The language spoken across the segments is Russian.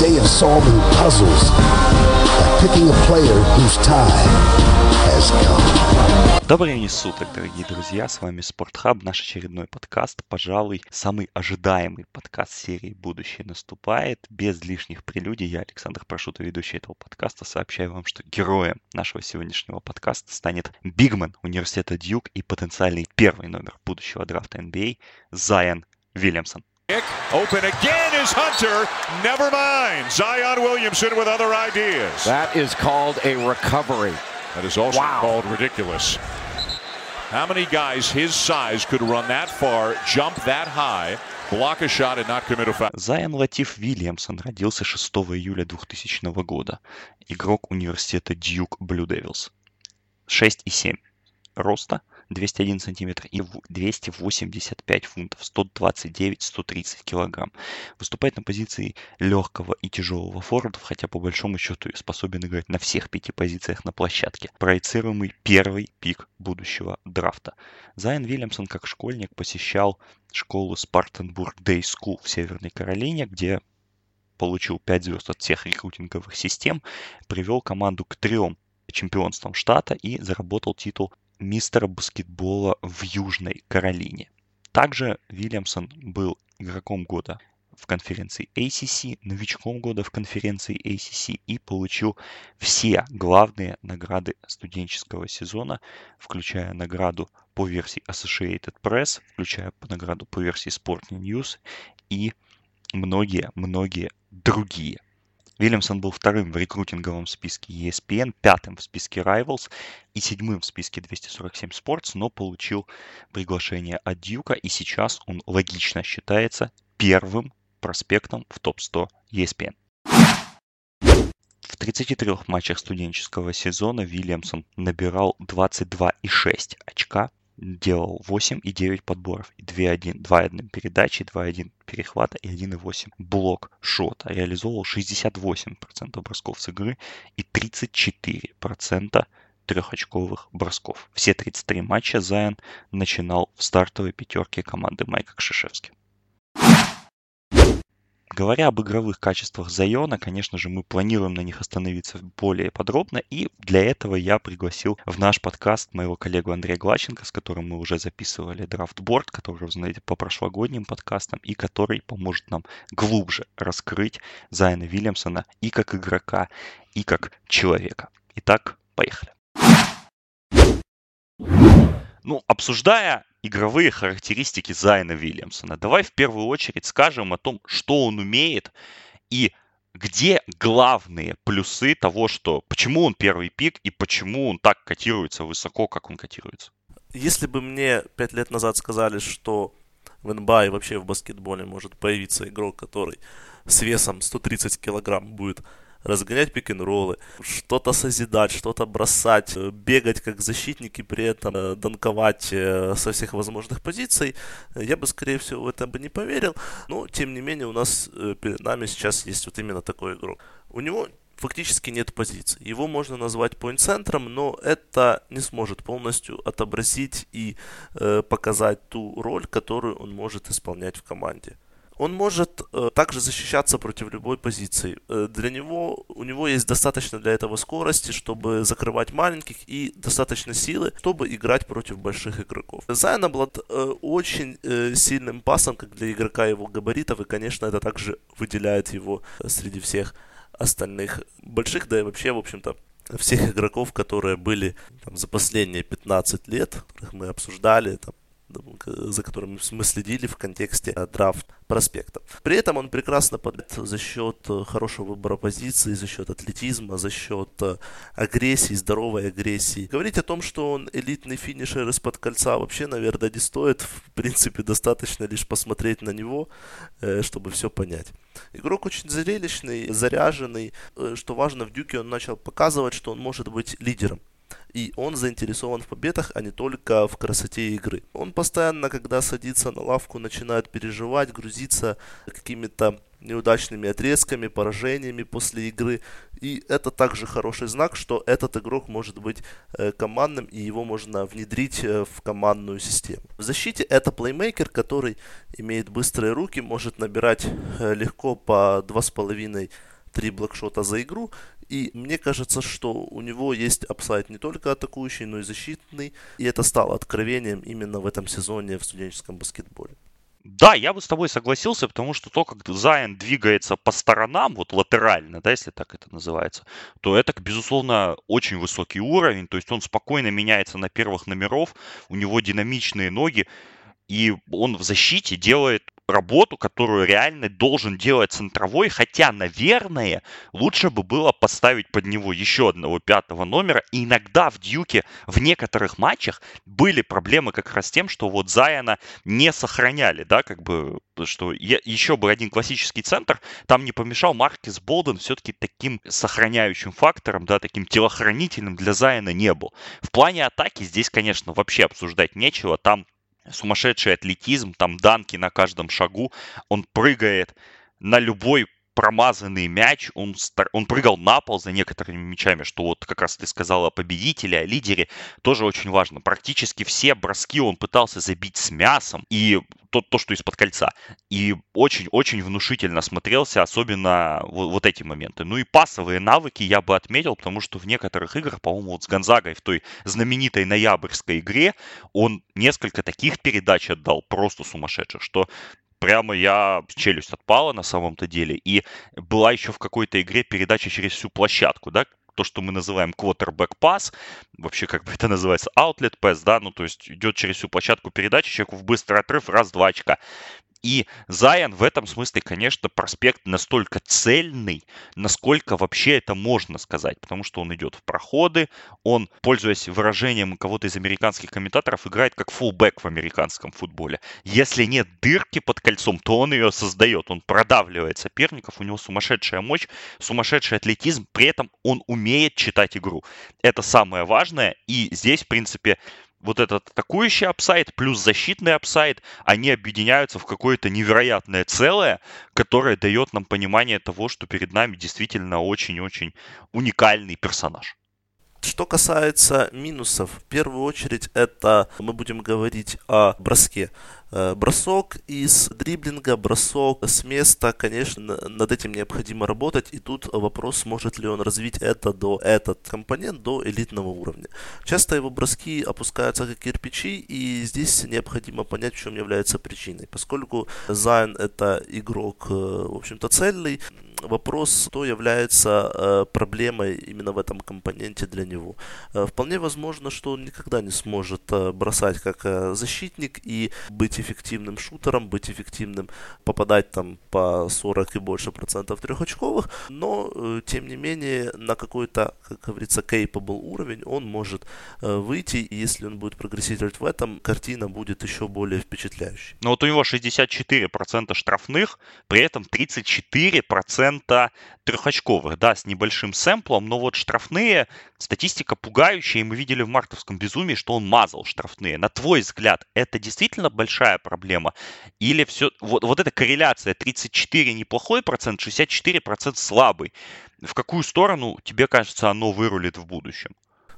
Day of solving puzzles by picking a player whose time has come. Добрый день суток, дорогие друзья, с вами Спортхаб, наш очередной подкаст, пожалуй, самый ожидаемый подкаст серии «Будущее наступает». Без лишних прелюдий я, Александр Прошута, ведущий этого подкаста, сообщаю вам, что героем нашего сегодняшнего подкаста станет бигмен университета Дьюк и потенциальный первый номер будущего драфта NBA Зайан Вильямсон. Open again is Hunter. Never mind. Zion Williamson with other ideas. That is called a recovery. That is also Wow. called ridiculous. How many guys his size could run that far, jump that high, block a shot, and not commit a foul? Зайан Латиф Вильямсон родился 6 июля 2000 года. Игрок университета Дьюк Блю Девилс. 6,7 роста, 201 сантиметр и в- 285 фунтов, 129-130 килограмм. Выступает на позиции легкого и тяжелого форварда, хотя по большому счету способен играть на всех пяти позициях на площадке. Проецируемый первый пик будущего драфта. Зайан Вильямсон как школьник посещал школу Spartanburg Day School в Северной Каролине, где получил 5 звезд от всех рекрутинговых систем, привел команду к трем чемпионствам штата и заработал титул мистера баскетбола в Южной Каролине. Также Вильямсон был игроком года в конференции ACC, новичком года в конференции ACC и получил все главные награды студенческого сезона, включая награду по версии Associated Press, включая награду по версии Sporting News и многие-многие другие. Вильямсон был вторым в рекрутинговом списке ESPN, пятым в списке Rivals и седьмым в списке 247 Sports, но получил приглашение от Дьюка, и сейчас он логично считается первым проспектом в топ-100 ESPN. В 33 матчах студенческого сезона Вильямсон набирал 22,6 очка, делал 8,9 подборов, и 2,1 2,1 передачи, 2,1 перехвата и 1,8 блок шота. Реализовывал 68% бросков с игры и 34% трехочковых бросков. Все 33 матча Зайан начинал в стартовой пятерке команды Майка Кшишевски. Говоря об игровых качествах Зайона, конечно же, мы планируем на них остановиться более подробно, и для этого я пригласил в наш подкаст моего коллегу Андрея Глаченко, с которым мы уже записывали драфтборд, который вы знаете по прошлогодним подкастам, и который поможет нам глубже раскрыть Зайна Вильямсона и как игрока, и как человека. Итак, поехали. Ну, обсуждая игровые характеристики Зайна Вильямсона, давай в первую очередь скажем о том, что он умеет и где главные плюсы того, что почему он первый пик и почему он так котируется высоко, как он котируется. Если бы мне пять лет назад сказали, что в НБА и вообще в баскетболе может появиться игрок, который с весом 130 килограмм будет разгонять пик-н-роллы, что-то созидать, что-то бросать, э, бегать как защитник и при этом э, данковать э, со всех возможных позиций, я бы, скорее всего, в это бы не поверил. Но, тем не менее, у нас перед нами сейчас есть вот именно такой игрок. У него фактически нет позиций. Его можно назвать поинт-центром, но это не сможет полностью отобразить и э, показать ту роль, которую он может исполнять в команде. Он может э, также защищаться против любой позиции. Э, для него у него есть достаточно для этого скорости, чтобы закрывать маленьких, и достаточно силы, чтобы играть против больших игроков. Зайн обладает э, очень э, сильным пасом, как для игрока его габаритов, и, конечно, это также выделяет его э, среди всех остальных больших, да и вообще, в общем-то, всех игроков, которые были там, за последние 15 лет, которых мы обсуждали, там, за которым мы следили в контексте э, драфт проспектов. При этом он прекрасно подает за счет э, хорошего выбора позиции, за счет атлетизма, за счет э, агрессии, здоровой агрессии. Говорить о том, что он элитный финишер из-под кольца вообще, наверное, не стоит. В принципе, достаточно лишь посмотреть на него, чтобы все понять. Игрок очень зрелищный, заряженный. Что важно, в Дюке он начал показывать, что он может быть лидером и он заинтересован в победах, а не только в красоте игры. Он постоянно, когда садится на лавку, начинает переживать, грузиться какими-то неудачными отрезками, поражениями после игры. И это также хороший знак, что этот игрок может быть э, командным и его можно внедрить э, в командную систему. В защите это плеймейкер, который имеет быстрые руки, может набирать э, легко по 2,5 3 блокшота за игру и мне кажется, что у него есть апсайд не только атакующий, но и защитный. И это стало откровением именно в этом сезоне в студенческом баскетболе. Да, я бы с тобой согласился, потому что то, как Зайон двигается по сторонам, вот латерально, да, если так это называется, то это, безусловно, очень высокий уровень. То есть он спокойно меняется на первых номеров, у него динамичные ноги, и он в защите делает работу, которую реально должен делать центровой, хотя, наверное, лучше бы было поставить под него еще одного пятого номера. И иногда в Дьюке в некоторых матчах были проблемы как раз с тем, что вот Заяна не сохраняли, да, как бы, что еще бы один классический центр, там не помешал Маркис Болден все-таки таким сохраняющим фактором, да, таким телохранительным для Заяна не был. В плане атаки здесь, конечно, вообще обсуждать нечего, там сумасшедший атлетизм, там данки на каждом шагу, он прыгает на любой промазанный мяч, он, он прыгал на пол за некоторыми мячами, что вот как раз ты сказала о победителе, о лидере, тоже очень важно. Практически все броски он пытался забить с мясом, и то, то что из-под кольца. И очень-очень внушительно смотрелся, особенно вот, вот эти моменты. Ну и пасовые навыки я бы отметил, потому что в некоторых играх, по-моему, вот с Гонзагой в той знаменитой ноябрьской игре, он несколько таких передач отдал, просто сумасшедших, что прямо я челюсть отпала на самом-то деле. И была еще в какой-то игре передача через всю площадку, да, то, что мы называем quarterback pass, вообще как бы это называется outlet pass, да, ну то есть идет через всю площадку передачи, человеку в быстрый отрыв, раз-два очка. И Зайон в этом смысле, конечно, проспект настолько цельный, насколько вообще это можно сказать, потому что он идет в проходы, он, пользуясь выражением кого-то из американских комментаторов, играет как фулбэк в американском футболе. Если нет дырки под кольцом, то он ее создает, он продавливает соперников, у него сумасшедшая мощь, сумасшедший атлетизм, при этом он умеет читать игру. Это самое важное, и здесь, в принципе, вот этот атакующий upside плюс защитный upside, они объединяются в какое-то невероятное целое, которое дает нам понимание того, что перед нами действительно очень-очень уникальный персонаж. Что касается минусов, в первую очередь это мы будем говорить о броске. Э, бросок из дриблинга, бросок с места, конечно, над этим необходимо работать. И тут вопрос, сможет ли он развить это до этот компонент до элитного уровня. Часто его броски опускаются как кирпичи, и здесь необходимо понять, в чем является причиной. Поскольку Зайн это игрок, э, в общем-то, цельный, вопрос, что является э, проблемой именно в этом компоненте для него. Э, вполне возможно, что он никогда не сможет э, бросать как защитник и быть эффективным шутером, быть эффективным, попадать там по 40 и больше процентов трехочковых, но тем не менее на какой-то, как говорится, capable уровень он может выйти, и если он будет прогрессировать в этом, картина будет еще более впечатляющей. Но вот у него 64% штрафных, при этом 34% процента трехочковых, да, с небольшим сэмплом, но вот штрафные, статистика пугающая, и мы видели в мартовском безумии, что он мазал штрафные. На твой взгляд, это действительно большая проблема? Или все, вот, вот эта корреляция 34 неплохой процент, 64 процент слабый. В какую сторону, тебе кажется, оно вырулит в будущем?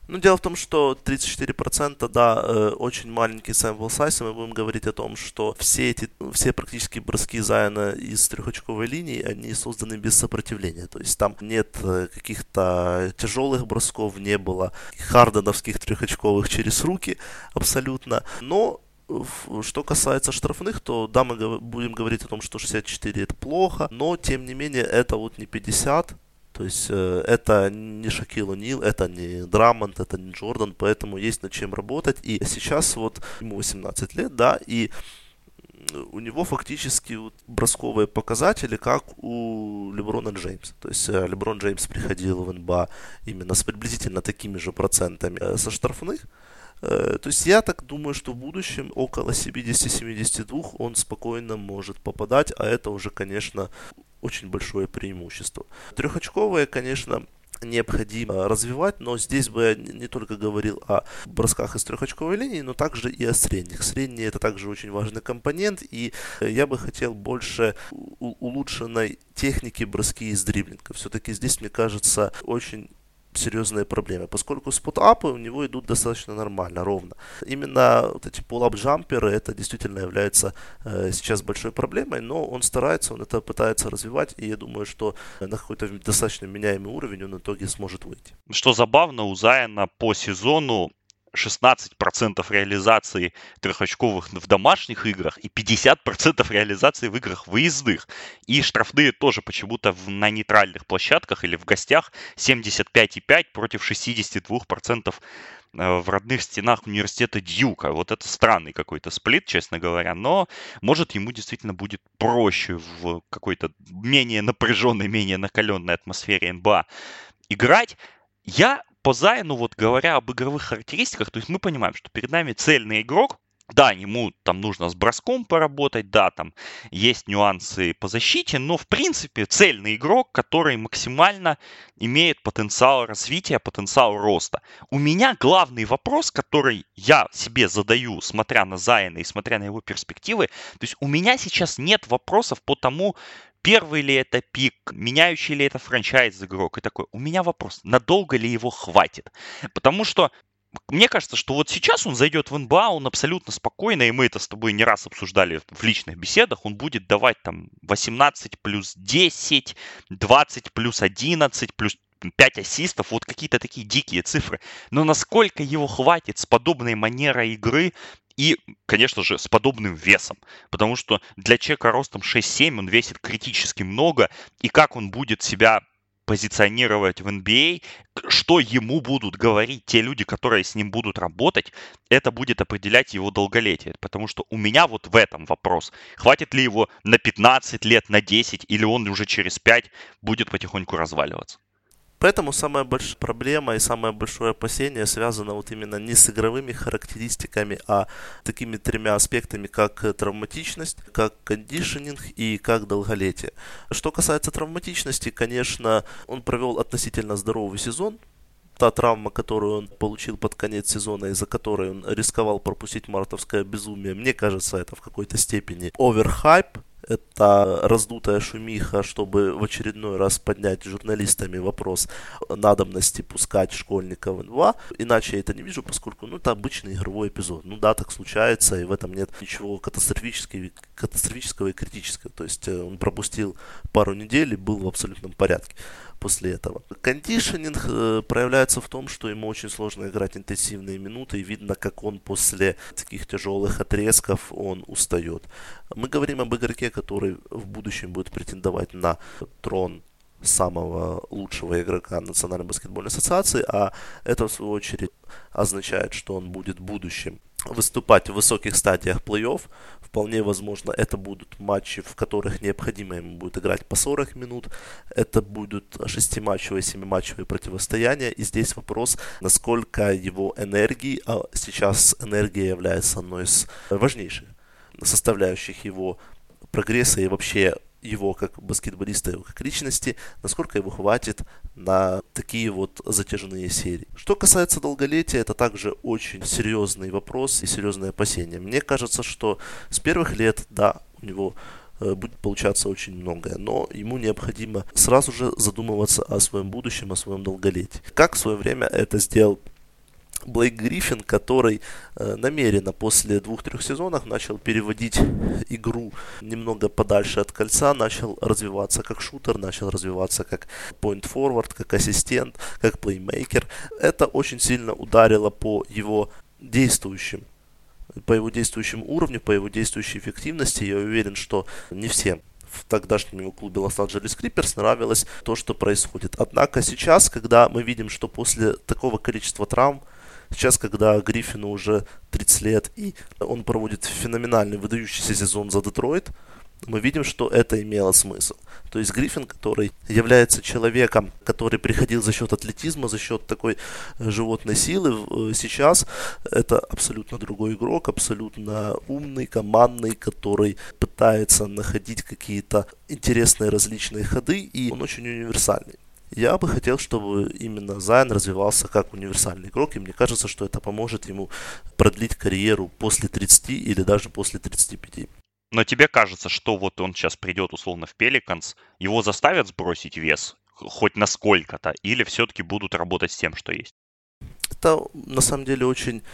Ну, дело в том, что 34%, да, э, очень маленький sample size, и мы будем говорить о том, что все эти, все практически броски Зайна из трехочковой линии, они созданы без сопротивления. То есть там нет э, каких-то тяжелых бросков, не было харденовских трехочковых через руки абсолютно. Но что касается штрафных, то да, мы будем говорить о том, что 64 это плохо, но тем не менее это вот не 50, То есть э, это не Шакил Нил, это не Драмонт, это не Джордан, поэтому есть над чем работать. И сейчас вот ему 18 лет, да, и у него фактически вот бросковые показатели, как у Леброна Джеймса. То есть э, Леброн Джеймс приходил в НБА именно с приблизительно такими же процентами э, со штрафных. Э, то есть я так думаю, что в будущем около 70-72 он спокойно может попадать, а это уже, конечно, очень большое преимущество. Трехочковые, конечно, необходимо развивать, но здесь бы я не только говорил о бросках из трехочковой линии, но также и о средних. Средние это также очень важный компонент, и я бы хотел больше улучшенной техники броски из дриблинга. Все-таки здесь, мне кажется, очень серьезные проблемы, поскольку спот-апы у него идут достаточно нормально, ровно. Именно вот эти пул-ап-джамперы, это действительно является э, сейчас большой проблемой, но он старается, он это пытается развивать, и я думаю, что на какой-то достаточно меняемый уровень он в итоге сможет выйти. Что забавно, у Зайна по сезону 16% реализации трехочковых в домашних играх и 50% реализации в играх выездных. И штрафные тоже почему-то на нейтральных площадках или в гостях 75,5 против 62% э, в родных стенах университета Дьюка. Вот это странный какой-то сплит, честно говоря, но может ему действительно будет проще в какой-то менее напряженной, менее накаленной атмосфере НБА играть. Я по Зайну, вот говоря об игровых характеристиках, то есть мы понимаем, что перед нами цельный игрок, да, ему там нужно с броском поработать, да, там есть нюансы по защите, но в принципе цельный игрок, который максимально имеет потенциал развития, потенциал роста. У меня главный вопрос, который я себе задаю, смотря на Зайна и смотря на его перспективы, то есть у меня сейчас нет вопросов по тому, первый ли это пик, меняющий ли это франчайз игрок и такой. У меня вопрос, надолго ли его хватит? Потому что мне кажется, что вот сейчас он зайдет в НБА, он абсолютно спокойно, и мы это с тобой не раз обсуждали в личных беседах, он будет давать там 18 плюс 10, 20 плюс 11, плюс 5 ассистов, вот какие-то такие дикие цифры. Но насколько его хватит с подобной манерой игры, и, конечно же, с подобным весом. Потому что для человека ростом 6-7 он весит критически много. И как он будет себя позиционировать в NBA, а, что ему будут говорить те люди, которые с ним будут работать, это будет определять его долголетие. Потому что у меня вот в этом вопрос. Хватит ли его на 15 лет, на 10, или он уже через 5 будет потихоньку разваливаться? Поэтому самая большая проблема и самое большое опасение связано вот именно не с игровыми характеристиками, а такими тремя аспектами, как травматичность, как кондишнинг и как долголетие. Что касается травматичности, конечно, он провел относительно здоровый сезон, та травма, которую он получил под конец сезона, из-за которой он рисковал пропустить мартовское безумие, мне кажется, это в какой-то степени оверхайп, это раздутая шумиха, чтобы в очередной раз поднять журналистами вопрос надобности пускать школьников в НВА. Иначе я это не вижу, поскольку ну, это обычный игровой эпизод. Ну да, так случается, и в этом нет ничего катастрофического, катастрофического и критического. То есть э, он пропустил пару недель и был в абсолютном порядке после этого. Кондишнинг э, проявляется в том, что ему очень сложно играть интенсивные минуты, и видно, как он после таких тяжелых отрезков он устает. Мы говорим об игроке, который в будущем будет претендовать на трон самого лучшего игрока Национальной баскетбольной ассоциации, а это в свою очередь означает, что он будет будущим выступать в высоких стадиях плей-офф. Вполне возможно, это будут матчи, в которых необходимо ему будет играть по 40 минут. Это будут 6-матчевые, 7-матчевые противостояния. И здесь вопрос, насколько его энергии, а сейчас энергия является одной из важнейших составляющих его прогресса и вообще его как баскетболиста, его как личности, насколько его хватит на такие вот затяжные серии. Что касается долголетия, это также очень серьезный вопрос и серьезное опасение. Мне кажется, что с первых лет, да, у него э, будет получаться очень многое, но ему необходимо сразу же задумываться о своем будущем, о своем долголетии. Как в свое время это сделал Блейк Гриффин, который э, намеренно после двух-трех сезонов начал переводить игру немного подальше от кольца, начал развиваться как шутер, начал развиваться как point forward, как ассистент, как плеймейкер. Это очень сильно ударило по его действующим по его действующему уровню, по его действующей эффективности. Я уверен, что не все в тогдашнем клубе Лос-Анджелес Криперс нравилось то, что происходит. Однако сейчас, когда мы видим, что после такого количества травм, сейчас, когда Гриффину уже 30 лет, и он проводит феноменальный, выдающийся сезон за Детройт, мы видим, что это имело смысл. То есть Гриффин, который является человеком, который приходил за счет атлетизма, за счет такой э, животной силы, э, сейчас это абсолютно другой игрок, абсолютно умный, командный, который пытается находить какие-то интересные различные ходы, и он очень универсальный. Я бы хотел, чтобы именно Зайн развивался как универсальный игрок, и мне кажется, что это поможет ему продлить карьеру после 30 или даже после 35. Но тебе кажется, что вот он сейчас придет условно в Пеликанс, его заставят сбросить вес хоть на сколько-то, или все-таки будут работать с тем, что есть? Это на самом деле очень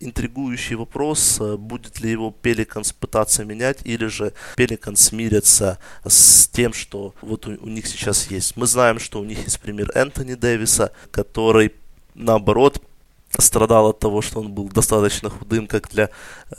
интригующий вопрос, будет ли его Пеликанс пытаться менять, или же Пеликанс смирится с тем, что вот у, у них сейчас есть. Мы знаем, что у них есть пример Энтони Дэвиса, который наоборот страдал от того, что он был достаточно худым, как для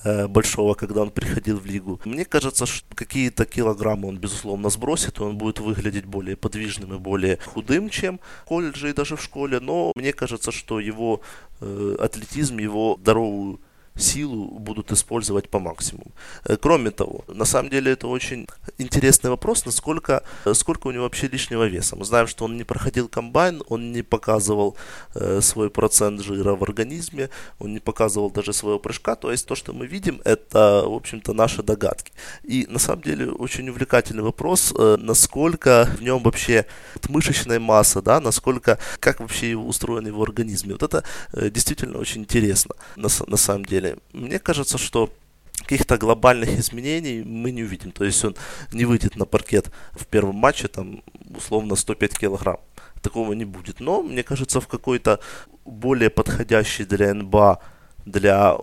э, большого, когда он приходил в лигу. Мне кажется, что какие-то килограммы он, безусловно, сбросит, и он будет выглядеть более подвижным и более худым, чем в колледже и даже в школе. Но мне кажется, что его э, атлетизм, его здоровую силу будут использовать по максимуму. Э, кроме того, на самом деле это очень интересный вопрос, насколько сколько у него вообще лишнего веса. Мы знаем, что он не проходил комбайн, он не показывал э, свой процент жира в организме, он не показывал даже своего прыжка. То есть то, что мы видим, это, в общем-то, наши догадки. И на самом деле очень увлекательный вопрос, э, насколько в нем вообще мышечная масса, да, насколько, как вообще устроен его организм. вот это э, действительно очень интересно на, на самом деле деле, мне кажется, что каких-то глобальных изменений мы не увидим. То есть он не выйдет на паркет в первом матче, там, условно, 105 килограмм. Такого не будет. Но, мне кажется, в какой-то более подходящий для НБА, для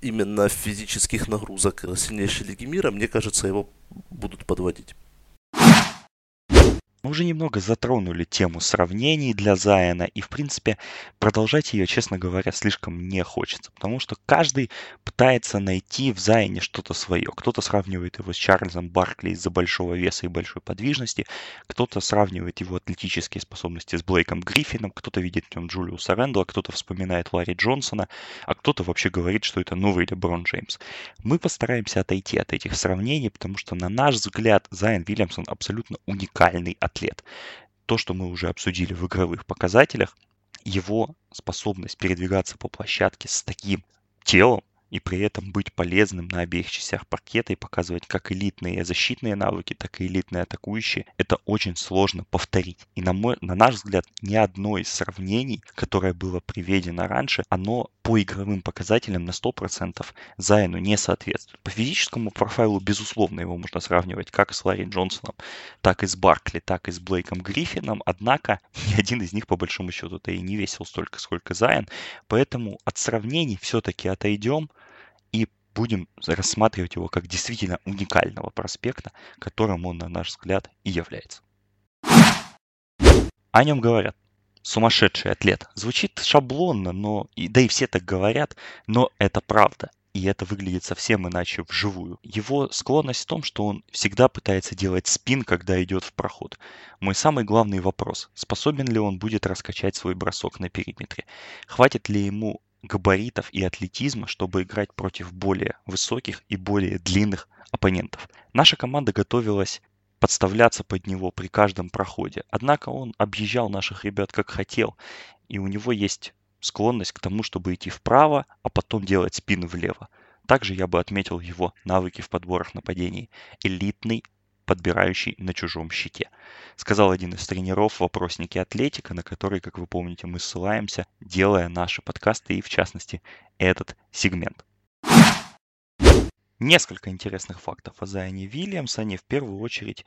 именно физических нагрузок сильнейшей лиги мира, мне кажется, его будут подводить. Мы уже немного затронули тему сравнений для Зайена, и, в принципе, продолжать ее, честно говоря, слишком не хочется, потому что каждый пытается найти в Зайене что-то свое. Кто-то сравнивает его с Чарльзом Баркли из-за большого веса и большой подвижности, кто-то сравнивает его атлетические способности с Блейком Гриффином, кто-то видит в нем Джулиуса Рэндла, кто-то вспоминает Ларри Джонсона, а кто-то вообще говорит, что это новый Леброн Джеймс. Мы постараемся отойти от этих сравнений, потому что, на наш взгляд, Зайен Вильямсон абсолютно уникальный атлет. То, что мы уже обсудили в игровых показателях, его способность передвигаться по площадке с таким телом, и при этом быть полезным на обеих частях паркета и показывать как элитные защитные навыки, так и элитные атакующие, это очень сложно повторить. И на, мой, на наш взгляд, ни одно из сравнений, которое было приведено раньше, оно по игровым показателям на 100% Зайну не соответствует. По физическому профайлу, безусловно, его можно сравнивать как с Ларри Джонсоном, так и с Баркли, так и с Блейком Гриффином, однако ни один из них по большому счету-то и не весил столько, сколько Зайн, поэтому от сравнений все-таки отойдем, и будем рассматривать его как действительно уникального проспекта, которым он, на наш взгляд, и является. О нем говорят. Сумасшедший атлет. Звучит шаблонно, но и, да и все так говорят, но это правда. И это выглядит совсем иначе вживую. Его склонность в том, что он всегда пытается делать спин, когда идет в проход. Мой самый главный вопрос, способен ли он будет раскачать свой бросок на периметре? Хватит ли ему габаритов и атлетизма, чтобы играть против более высоких и более длинных оппонентов. Наша команда готовилась подставляться под него при каждом проходе. Однако он объезжал наших ребят как хотел, и у него есть склонность к тому, чтобы идти вправо, а потом делать спину влево. Также я бы отметил его навыки в подборах нападений. Элитный подбирающий на чужом щите. Сказал один из тренеров в вопроснике Атлетика, на который, как вы помните, мы ссылаемся, делая наши подкасты и, в частности, этот сегмент. Несколько интересных фактов о Зайне Вильямсоне, в первую очередь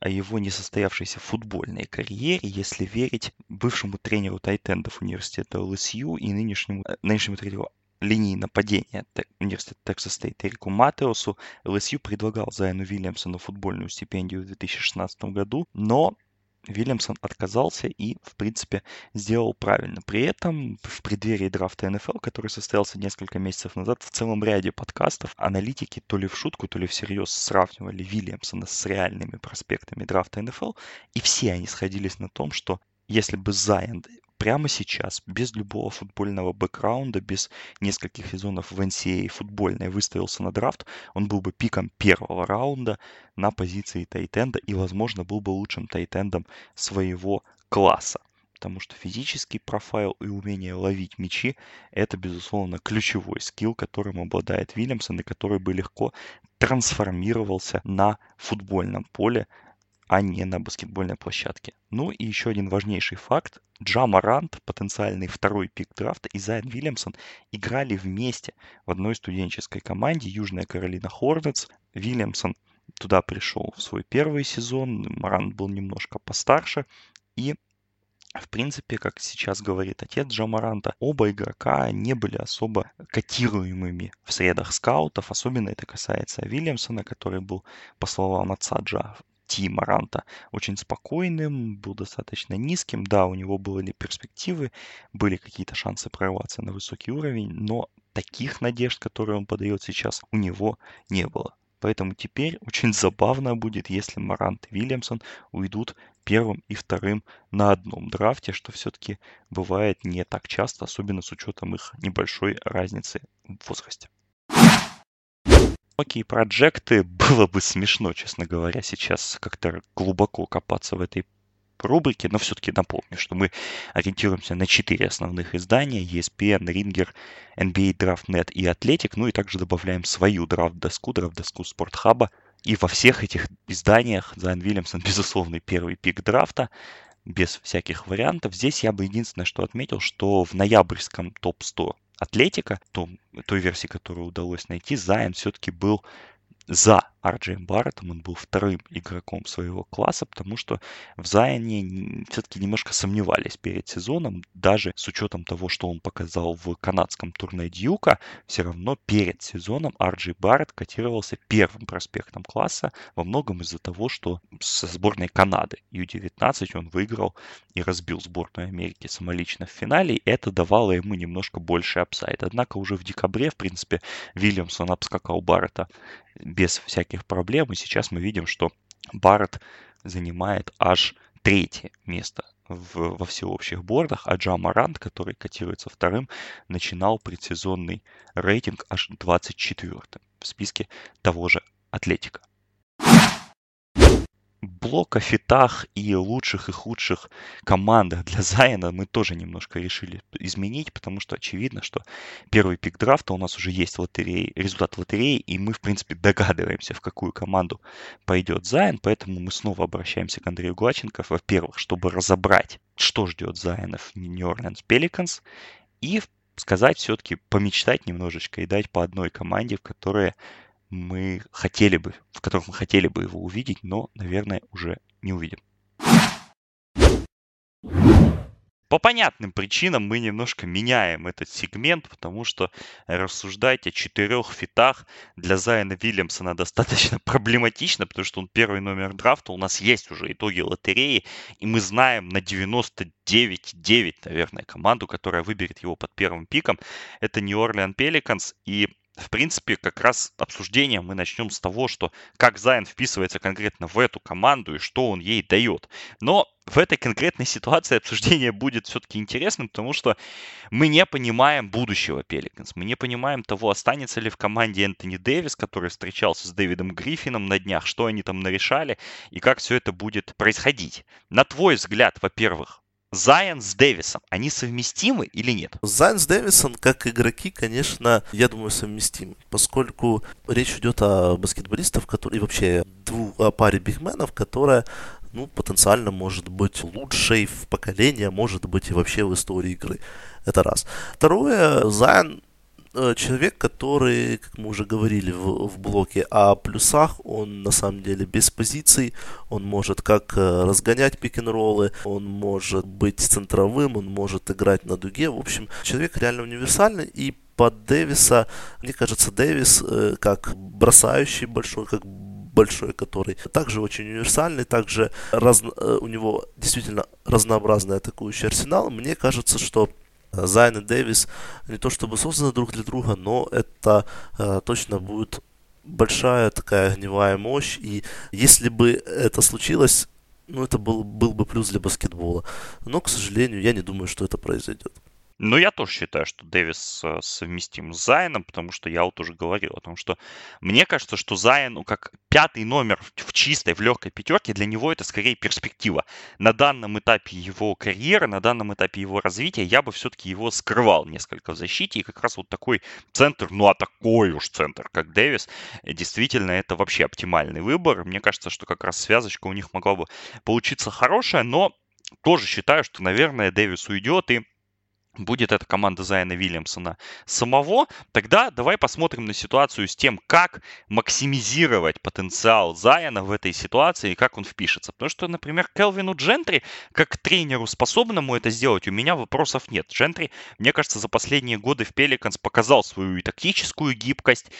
о его несостоявшейся футбольной карьере, если верить бывшему тренеру тайтендов университета ЛСЮ и нынешнему, э, нынешнему тренеру линии нападения университета Texas State Эрику Матеосу. ЛСЮ предлагал Зайну Вильямсону футбольную стипендию в 2016 году, но Вильямсон отказался и, в принципе, сделал правильно. При этом в преддверии драфта НФЛ, который состоялся несколько месяцев назад, в целом ряде подкастов аналитики то ли в шутку, то ли всерьез сравнивали Вильямсона с реальными проспектами драфта НФЛ, и все они сходились на том, что если бы Зайен прямо сейчас, без любого футбольного бэкграунда, без нескольких сезонов в NCAA футбольной выставился на драфт, он был бы пиком первого раунда на позиции тайтенда и, возможно, был бы лучшим тайтендом своего класса. Потому что физический профайл и умение ловить мячи – это, безусловно, ключевой скилл, которым обладает Вильямсон и который бы легко трансформировался на футбольном поле а не на баскетбольной площадке. Ну и еще один важнейший факт. Джа Марант, потенциальный второй пик драфта, и Зайан Вильямсон играли вместе в одной студенческой команде Южная Каролина Хорнетс. Вильямсон туда пришел в свой первый сезон, Марант был немножко постарше, и в принципе, как сейчас говорит отец Джамаранта, оба игрока не были особо котируемыми в средах скаутов. Особенно это касается Вильямсона, который был, по словам отца Джа, Ти Маранта очень спокойным, был достаточно низким. Да, у него были перспективы, были какие-то шансы прорваться на высокий уровень, но таких надежд, которые он подает сейчас, у него не было. Поэтому теперь очень забавно будет, если Марант и Вильямсон уйдут первым и вторым на одном драфте, что все-таки бывает не так часто, особенно с учетом их небольшой разницы в возрасте. Одинокие проекты было бы смешно, честно говоря, сейчас как-то глубоко копаться в этой рубрике, но все-таки напомню, что мы ориентируемся на четыре основных издания ESPN, Ringer, NBA DraftNet и Athletic, ну и также добавляем свою драфт-доску, драфт-доску Спортхаба. И во всех этих изданиях Зайн Вильямсон, безусловный первый пик драфта, без всяких вариантов. Здесь я бы единственное, что отметил, что в ноябрьском топ-100 Атлетика, том, той версии, которую удалось найти, Зайон все-таки был за Арджеем Барреттом, он был вторым игроком своего класса, потому что в Зайоне все-таки немножко сомневались перед сезоном, даже с учетом того, что он показал в канадском турне Дьюка, все равно перед сезоном Арджей Барретт котировался первым проспектом класса, во многом из-за того, что со сборной Канады U19 он выиграл и разбил сборную Америки самолично в финале, и это давало ему немножко больше upside. Однако уже в декабре, в принципе, Вильямсон обскакал Баррета без всяких проблем. И сейчас мы видим, что Барретт занимает аж третье место в, во всеобщих бордах, а Джа Марант, который котируется вторым, начинал предсезонный рейтинг аж 24 в списке того же Атлетика блок о фитах и лучших и худших командах для Зайна мы тоже немножко решили изменить, потому что очевидно, что первый пик драфта у нас уже есть лотереи, результат лотереи, и мы, в принципе, догадываемся, в какую команду пойдет Зайн, поэтому мы снова обращаемся к Андрею Глаченко, во-первых, чтобы разобрать, что ждет Зайнов Orleans Pelicans, и сказать все-таки, помечтать немножечко и дать по одной команде, в которой мы хотели бы, в которых мы хотели бы его увидеть, но, наверное, уже не увидим. По понятным причинам мы немножко меняем этот сегмент, потому что рассуждать о четырех фитах для Зайна Вильямсона достаточно проблематично, потому что он первый номер драфта, у нас есть уже итоги лотереи, и мы знаем на 99,9, наверное, команду, которая выберет его под первым пиком. Это Orleans Pelicans, и в принципе, как раз обсуждение мы начнем с того, что как Зайн вписывается конкретно в эту команду и что он ей дает. Но в этой конкретной ситуации обсуждение будет все-таки интересным, потому что мы не понимаем будущего Пеликанс. Мы не понимаем того, останется ли в команде Энтони Дэвис, который встречался с Дэвидом Гриффином на днях, что они там нарешали и как все это будет происходить. На твой взгляд, во-первых, Зайон с Дэвисом, они совместимы или нет? Зайон с Дэвисом, как игроки, конечно, я думаю, совместимы, поскольку речь идет о баскетболистах, которые, и вообще двух, о паре бигменов, которая ну, потенциально может быть лучшей в поколении, а может быть и вообще в истории игры. Это раз. Второе, Зайон человек, который, как мы уже говорили в, в блоке о плюсах, он на самом деле без позиций, он может как э, разгонять пик-н-роллы, он может быть центровым, он может играть на дуге. В общем, человек реально универсальный и под Дэвиса, мне кажется, Дэвис э, как бросающий большой, как большой, который также очень универсальный, также раз, э, у него действительно разнообразный атакующий арсенал. Мне кажется, что Зайн и Дэвис не то чтобы созданы друг для друга, но это э, точно будет большая такая огневая мощь. И если бы это случилось, ну, это был, был бы плюс для баскетбола. Но, к сожалению, я не думаю, что это произойдет. Ну, я тоже считаю, что Дэвис э, совместим с Зайном, потому что я вот уже говорил о том, что мне кажется, что Зайн, ну, как пятый номер в чистой, в легкой пятерке, для него это скорее перспектива. На данном этапе его карьеры, на данном этапе его развития я бы все-таки его скрывал несколько в защите, и как раз вот такой центр, ну, а такой уж центр, как Дэвис, действительно, это вообще оптимальный выбор. Мне кажется, что как раз связочка у них могла бы получиться хорошая, но тоже считаю, что, наверное, Дэвис уйдет, и будет эта команда Зайна Вильямсона самого, тогда давай посмотрим на ситуацию с тем, как максимизировать потенциал Зайна в этой ситуации и как он впишется. Потому что, например, Келвину Джентри, как тренеру способному это сделать, у меня вопросов нет. Джентри, мне кажется, за последние годы в Пеликанс показал свою и тактическую гибкость,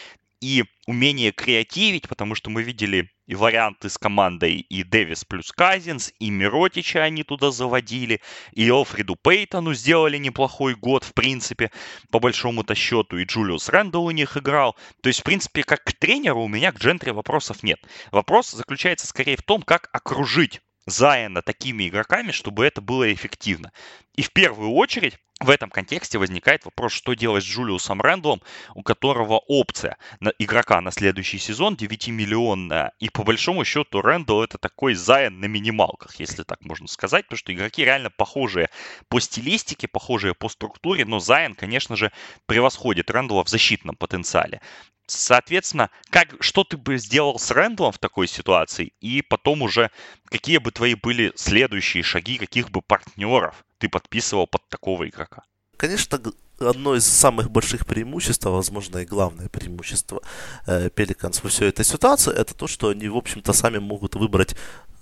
и умение креативить, потому что мы видели и варианты с командой и Дэвис плюс Казинс, и Миротича они туда заводили, и Алфреду Пейтону сделали неплохой год, в принципе, по большому-то счету, и Джулиус Рэндалл у них играл. То есть, в принципе, как к тренеру у меня к Джентри вопросов нет. Вопрос заключается скорее в том, как окружить Зайена такими игроками, чтобы это было эффективно. И в первую очередь в этом контексте возникает вопрос, что делать с Джулиусом Рэндаллом, у которого опция на игрока на следующий сезон 9-миллионная. И по большому счету Рэндалл это такой Зайен на минималках, если так можно сказать, потому что игроки реально похожие по стилистике, похожие по структуре, но Зайен, конечно же, превосходит Рэндалла в защитном потенциале. Соответственно, как, что ты бы сделал с Рэндаллом в такой ситуации, и потом уже какие бы твои были следующие шаги, каких бы партнеров ты подписывал под такого игрока? Конечно, одно из самых больших преимуществ, а возможно и главное преимущество э, Пеликанс во всей этой ситуации, это то, что они, в общем-то, сами могут выбрать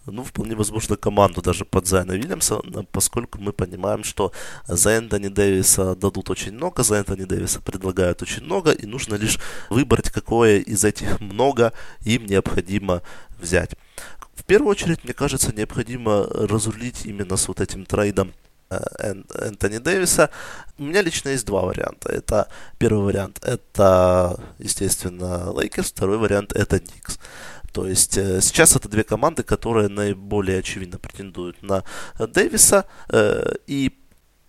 ну, вполне возможно, команду даже под Зайона Вильямса, поскольку мы понимаем, что за Энтони Дэвиса дадут очень много, за Энтони Дэвиса предлагают очень много, и нужно лишь выбрать, какое из этих много им необходимо взять. В первую очередь, мне кажется, необходимо разрулить именно с вот этим трейдом Э, Энтони Дэвиса. У меня лично есть два варианта. Это первый вариант это, естественно, Лейкерс, второй вариант это Никс. То есть э, сейчас это две команды, которые наиболее очевидно претендуют на Дэвиса. Э, и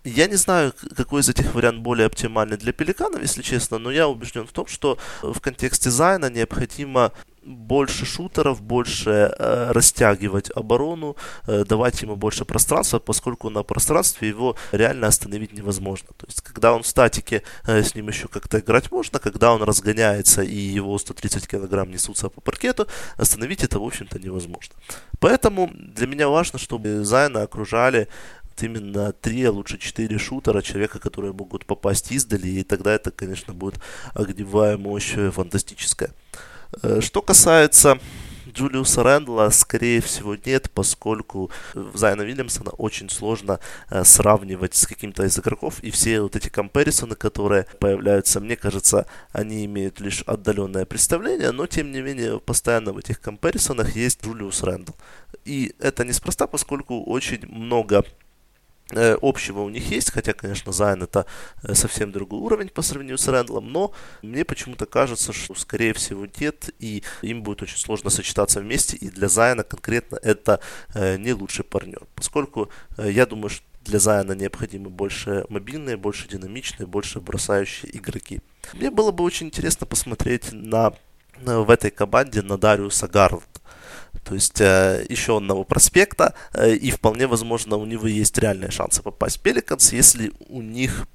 я не знаю, какой из этих вариантов более оптимальный для Пеликанов, если честно, но я убежден в том, что в контексте Зайна необходимо больше шутеров, больше э, растягивать оборону, э, давать ему больше пространства, поскольку на пространстве его реально остановить невозможно. То есть, когда он в статике, э, с ним еще как-то играть можно, когда он разгоняется и его 130 килограмм несутся по паркету, остановить это, в общем-то, невозможно. Поэтому для меня важно, чтобы Зайна окружали именно три, а лучше четыре шутера, человека, которые могут попасть издали, и тогда это, конечно, будет огневая мощь фантастическая. Э, что касается Джулиуса Рэндла, скорее всего, нет, поскольку Зайна Вильямсона очень сложно э, сравнивать с каким-то из игроков, и все вот эти комперисоны, которые появляются, мне кажется, они имеют лишь отдаленное представление, но, тем не менее, постоянно в этих comparison ах есть Джулиус Рэндл. И это неспроста, поскольку очень много Э, общего у них есть, хотя, конечно, Зайон это э, совсем другой уровень по сравнению с Рэндлом, но мне почему-то кажется, что скорее всего нет, и им будет очень сложно сочетаться вместе, и для Зайона конкретно это э, не лучший партнер, поскольку я думаю, что для Зайона необходимы больше мобильные, больше динамичные, больше бросающие игроки. Мне было бы очень интересно посмотреть на в этой команде на Дариуса Гарланда. То есть э, еще одного проспекта, э, и вполне возможно у него есть реальные шансы попасть в Пеликанс, если у них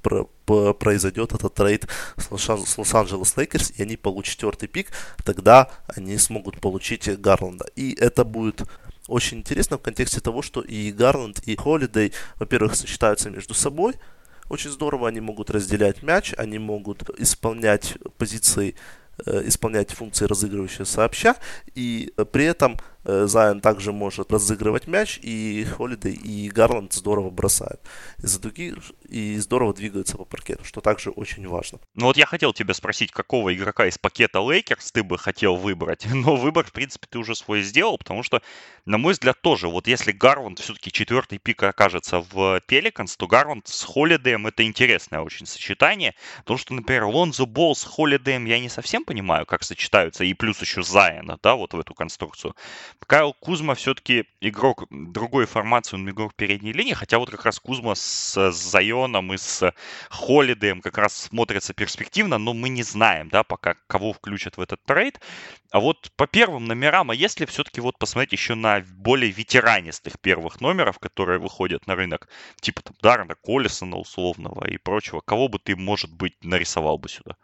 произойдет этот трейд с Лос-Анджелес Лейкерс, и они получат четвертый пик, тогда они смогут получить Гарланда. И это будет очень интересно в контексте того, что и Гарланд, и Холидей, во-первых, сочетаются между собой, очень здорово, они могут разделять мяч, они могут исполнять позиции Э, исполнять функции разыгрывающего сообща, и при этом Зайон также может разыгрывать мяч, и Холидей, и Гарланд здорово бросают. Из-за дуги и здорово двигаются по паркету, что также очень важно. Ну вот я хотел тебя спросить, какого игрока из пакета Лейкерс ты бы хотел выбрать, но выбор, в принципе, ты уже свой сделал, потому что, на мой взгляд, тоже, вот если Гарланд все-таки четвертый пик окажется в Пеликанс, то Гарланд с Холидеем это интересное очень сочетание, потому что, например, Лонзо Болл с Холидеем я не совсем понимаю, как сочетаются, и плюс еще Зайона, да, вот в эту конструкцию. Кайл Кузма все-таки игрок другой формации, он игрок передней линии, хотя вот как раз Кузма с Зайоном и с Холидеем как раз смотрится перспективно, но мы не знаем, да, пока кого включат в этот трейд. А вот по первым номерам, а если все-таки вот посмотреть еще на более ветеранистых первых номеров, которые выходят на рынок, типа там Дарна Коллисона условного и прочего, кого бы ты, может быть, нарисовал бы сюда?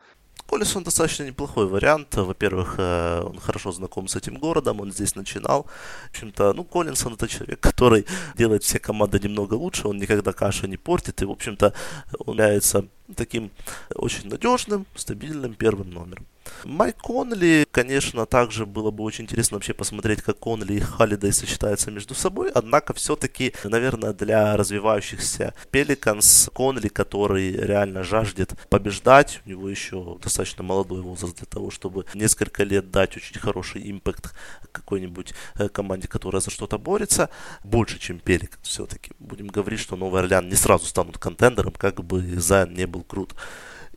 Коллисон достаточно неплохой вариант. Во-первых, э, он хорошо знаком с этим городом, он здесь начинал. В общем-то, ну, Коллинсон это человек, который делает все команды немного лучше, он никогда кашу не портит, и, в общем-то, он является таким очень надежным, стабильным первым номером. Майк Конли, конечно, также было бы очень интересно вообще посмотреть, как Конли и Халлидей сочетаются между собой, однако все-таки, наверное, для развивающихся Пеликанс, Конли, который реально жаждет побеждать, у него еще достаточно молодой возраст для того, чтобы несколько лет дать очень хороший импакт какой-нибудь э, команде, которая за что-то борется, больше, чем Пеликанс все-таки. Будем говорить, что Новый Орлеан не сразу станут контендером, как бы Зайон не был крут.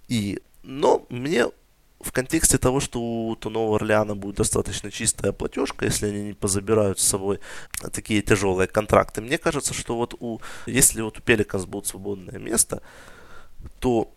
И но мне в контексте того, что у Нового Орлеана будет достаточно чистая платежка, если они не позабирают с собой такие тяжелые контракты, мне кажется, что вот у, если вот у Пеликанс будет свободное место, то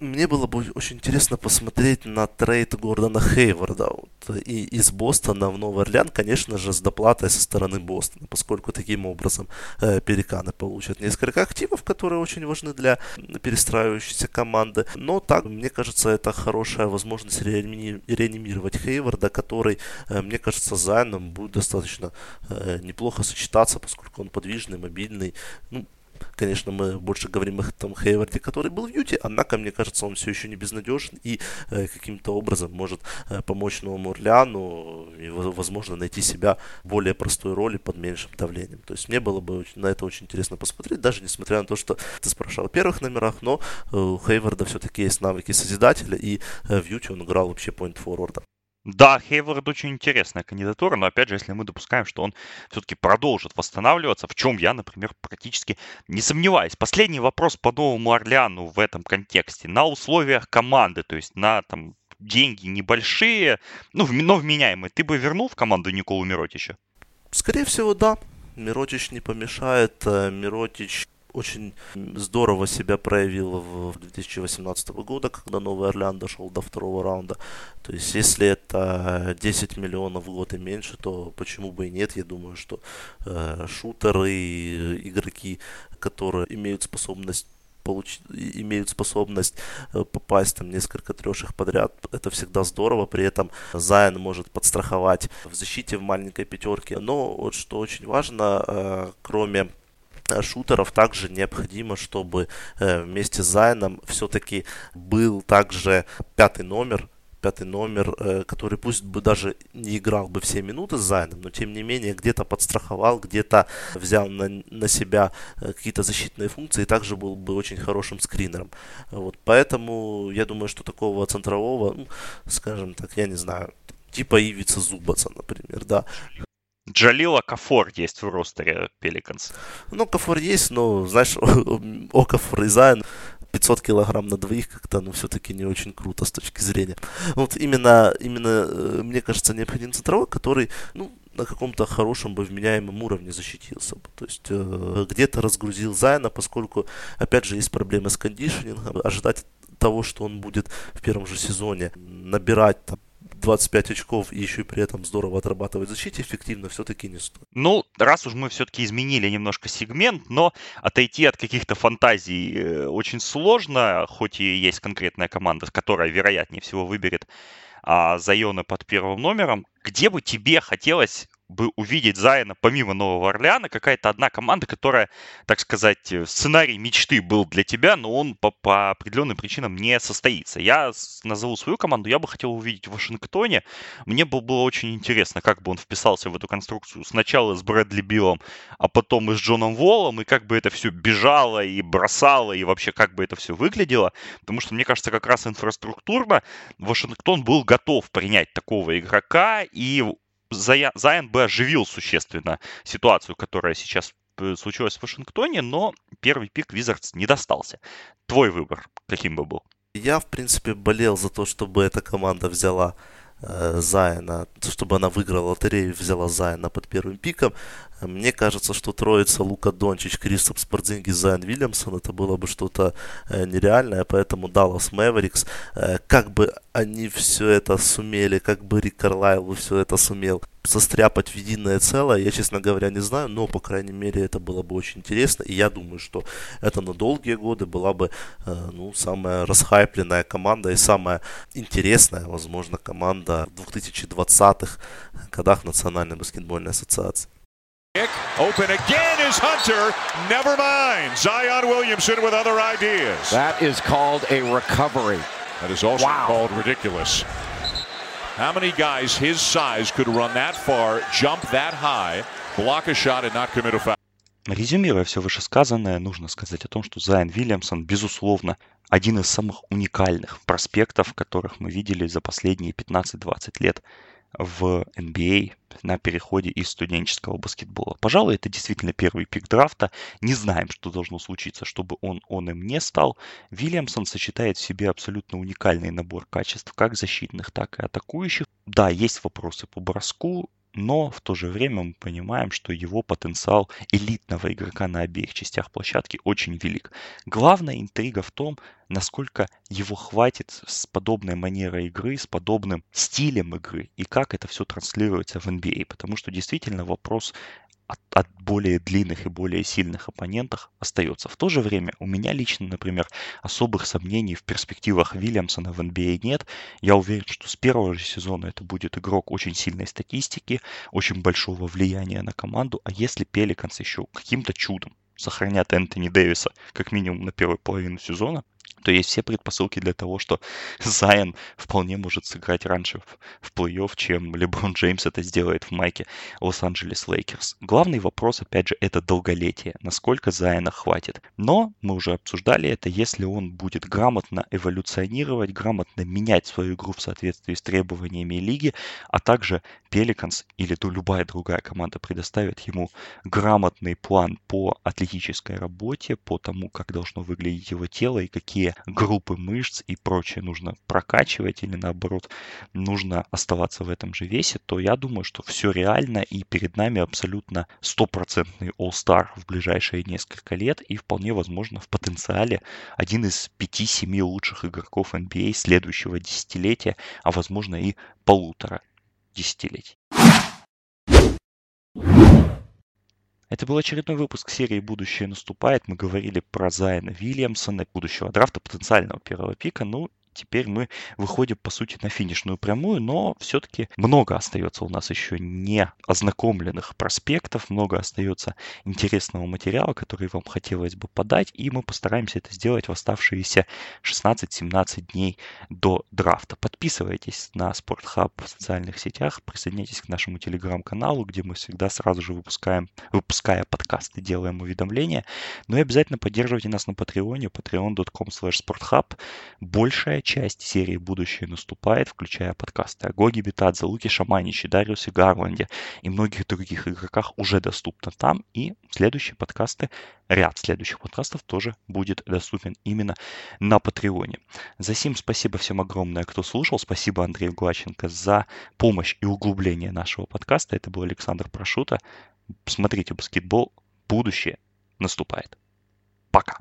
мне было бы очень интересно посмотреть на трейд Гордона Хейварда вот, и из Бостона в Новый Орлеан, конечно же, с доплатой со стороны Бостона, поскольку таким образом э, Переканы получат несколько активов, которые очень важны для перестраивающейся команды. Но так, мне кажется, это хорошая возможность реани- реанимировать Хейварда, который, э, мне кажется, Зайном будет достаточно э, неплохо сочетаться, поскольку он подвижный, мобильный. Ну, Конечно, мы больше говорим о том Хейварде, который был в Юте, однако, мне кажется, он все еще не безнадежен и э, каким-то образом может э, помочь Новому Орлеану и, возможно, найти себя в более простой роли под меньшим давлением. То есть мне было бы на это очень интересно посмотреть, даже несмотря на то, что ты спрашивал о первых номерах, но э, у Хейварда все-таки есть навыки Созидателя, и э, в Юте он играл вообще point-форварда. Да, Хейвард очень интересная кандидатура, но опять же, если мы допускаем, что он все-таки продолжит восстанавливаться, в чем я, например, практически не сомневаюсь. Последний вопрос по Новому Орлеану в этом контексте. На условиях команды, то есть на там деньги небольшие, ну, но вменяемые, ты бы вернул в команду Николу Миротича? Скорее всего, да. Миротич не помешает. Э, Миротич очень здорово себя проявил в 2018 года, когда Новый Орлеан дошел до второго раунда. То есть, если это 10 миллионов в год и меньше, то почему бы и нет? Я думаю, что э, шутеры, игроки, которые имеют способность получ... имеют способность э, попасть там несколько трешек подряд. Это всегда здорово. При этом Зайн может подстраховать в защите в маленькой пятерке. Но вот что очень важно, э, кроме шутеров также необходимо, чтобы э, вместе с Зайном все-таки был также пятый номер, пятый номер, э, который пусть бы даже не играл бы все минуты с Зайном, но тем не менее где-то подстраховал, где-то взял на, на себя какие-то защитные функции и также был бы очень хорошим скринером. Вот, поэтому я думаю, что такого центрового, ну, скажем так, я не знаю, типа Ивица Зубаца, например, да, Джалила Кафор есть в ростере Пеликанс. Ну, Кафор есть, но, знаешь, Окафор и Зайн 500 килограмм на двоих как-то, ну, все-таки не очень круто с точки зрения. Вот именно, именно, э, мне кажется, необходим центровой, который, ну, на каком-то хорошем бы вменяемом уровне защитился бы. То есть э, где-то разгрузил Зайна, поскольку, опять же, есть проблемы с кондишнингом. Ожидать того, что он будет в первом же сезоне набирать там 25 очков и еще и при этом здорово отрабатывать в защите, эффективно все-таки не стоит. Ну, раз уж мы все-таки изменили немножко сегмент, но отойти от каких-то фантазий э, очень сложно, хоть и есть конкретная команда, которая, вероятнее всего, выберет а, Зайона под первым номером. Где бы тебе хотелось бы увидеть Зайна помимо Нового Орлеана, какая-то одна команда, которая, так сказать, э, сценарий мечты был для тебя, но он по, по определенным причинам не состоится. Я назову свою команду, я бы хотел увидеть в Вашингтоне. Мне было, было очень интересно, как бы он вписался в эту конструкцию сначала с Брэдли Биллом, а потом и с Джоном Воллом, и как бы это все бежало и бросало, и вообще как бы это все выглядело. Потому что, мне кажется, как раз инфраструктурно Вашингтон был готов принять такого игрока, и Зайон бы оживил существенно ситуацию, которая сейчас э, случилась в Вашингтоне, но первый пик Визардс не достался. Твой выбор каким бы был? Я, в принципе, болел за то, чтобы эта команда взяла э, Зайона, чтобы она выиграла лотерею и взяла Зайона под первым пиком. Мне кажется, что троица Лука Дончич, Кристопс Пордзингис, Зайон Вильямсон, это было бы что-то э, нереальное, поэтому Даллас Мэверикс, э, как бы они все это сумели, как бы Рик Карлайл все это сумел состряпать в единое целое, я, честно говоря, не знаю, но, по крайней мере, это было бы очень интересно, и я думаю, что это на долгие годы была бы, э, ну, самая расхайпленная команда и самая интересная, возможно, команда в 2020-х годах Национальной баскетбольной ассоциации. Open again is Hunter. Never mind. Zion Williamson with other ideas. That is called a recovery. That is also wow. called ridiculous. How many guys his size could run that far, jump that high, block a shot and not commit a foul? Резюмируя все вышесказанное, нужно сказать о том, что Зайан Вильямсон, безусловно, один из самых уникальных проспектов, которых мы видели за последние 15-20 лет в NBA а на переходе из студенческого баскетбола. Пожалуй, это действительно первый пик драфта. Не знаем, что должно случиться, чтобы он, он им не стал. Вильямсон сочетает в себе абсолютно уникальный набор качеств, как защитных, так и атакующих. Да, есть вопросы по броску, но в то же время мы понимаем, что его потенциал элитного игрока на обеих частях площадки очень велик. Главная интрига в том, насколько его хватит с подобной манерой игры, с подобным стилем игры и как это все транслируется в NBA. А. Потому что действительно вопрос от, от более длинных и более сильных оппонентах остается. В то же время у меня лично, например, особых сомнений в перспективах Вильямсона в NBA а нет. Я уверен, что с первого же сезона это будет игрок очень сильной статистики, очень большого влияния на команду. А если Пеликанс еще каким-то чудом сохранят Энтони Дэвиса как минимум на первую половину сезона, то есть все предпосылки для того, что Зайон вполне может сыграть раньше в, в плей-офф, чем Леброн Джеймс это сделает в майке Лос-Анджелес Лейкерс. Главный вопрос, опять же, это долголетие. Насколько Зайона хватит. Но мы уже обсуждали это, если он будет грамотно эволюционировать, грамотно менять свою игру в соответствии с требованиями лиги, а также Пеликанс или то любая другая команда предоставит ему грамотный план по атлетической работе, по тому, как должно выглядеть его тело и какие группы мышц и прочее нужно прокачивать или наоборот нужно оставаться в этом же весе, то я думаю, что все реально и перед нами абсолютно стопроцентный All-Star в ближайшие несколько лет и вполне возможно в потенциале один из 5-7 лучших игроков NBA следующего десятилетия, а возможно и полутора десятилетий. Это был очередной выпуск серии «Будущее наступает». Мы говорили про Зайна Вильямсона, будущего драфта, потенциального первого пика. Ну, теперь мы выходим, по сути, на финишную прямую, но все-таки много остается у нас еще не ознакомленных проспектов, много остается интересного материала, который вам хотелось бы подать, и мы постараемся это сделать в оставшиеся 16-17 дней до драфта. Подписывайтесь на Спортхаб в социальных сетях, присоединяйтесь к нашему телеграм-каналу, где мы всегда сразу же выпускаем, выпуская подкасты, делаем уведомления, но и обязательно поддерживайте нас на Патреоне, patreon.com sporthub. Большая часть серии «Будущее наступает», включая подкасты о Гоге Бетадзе, Луке Шаманиче, Дариусе Гарланде и многих других игроках уже доступно там. И следующие подкасты, ряд следующих подкастов тоже будет доступен именно на Патреоне. За сим спасибо всем огромное, кто слушал. Спасибо Андрею Глаченко за помощь и углубление нашего подкаста. Это был Александр Прошута. Смотрите баскетбол. Будущее наступает. Пока.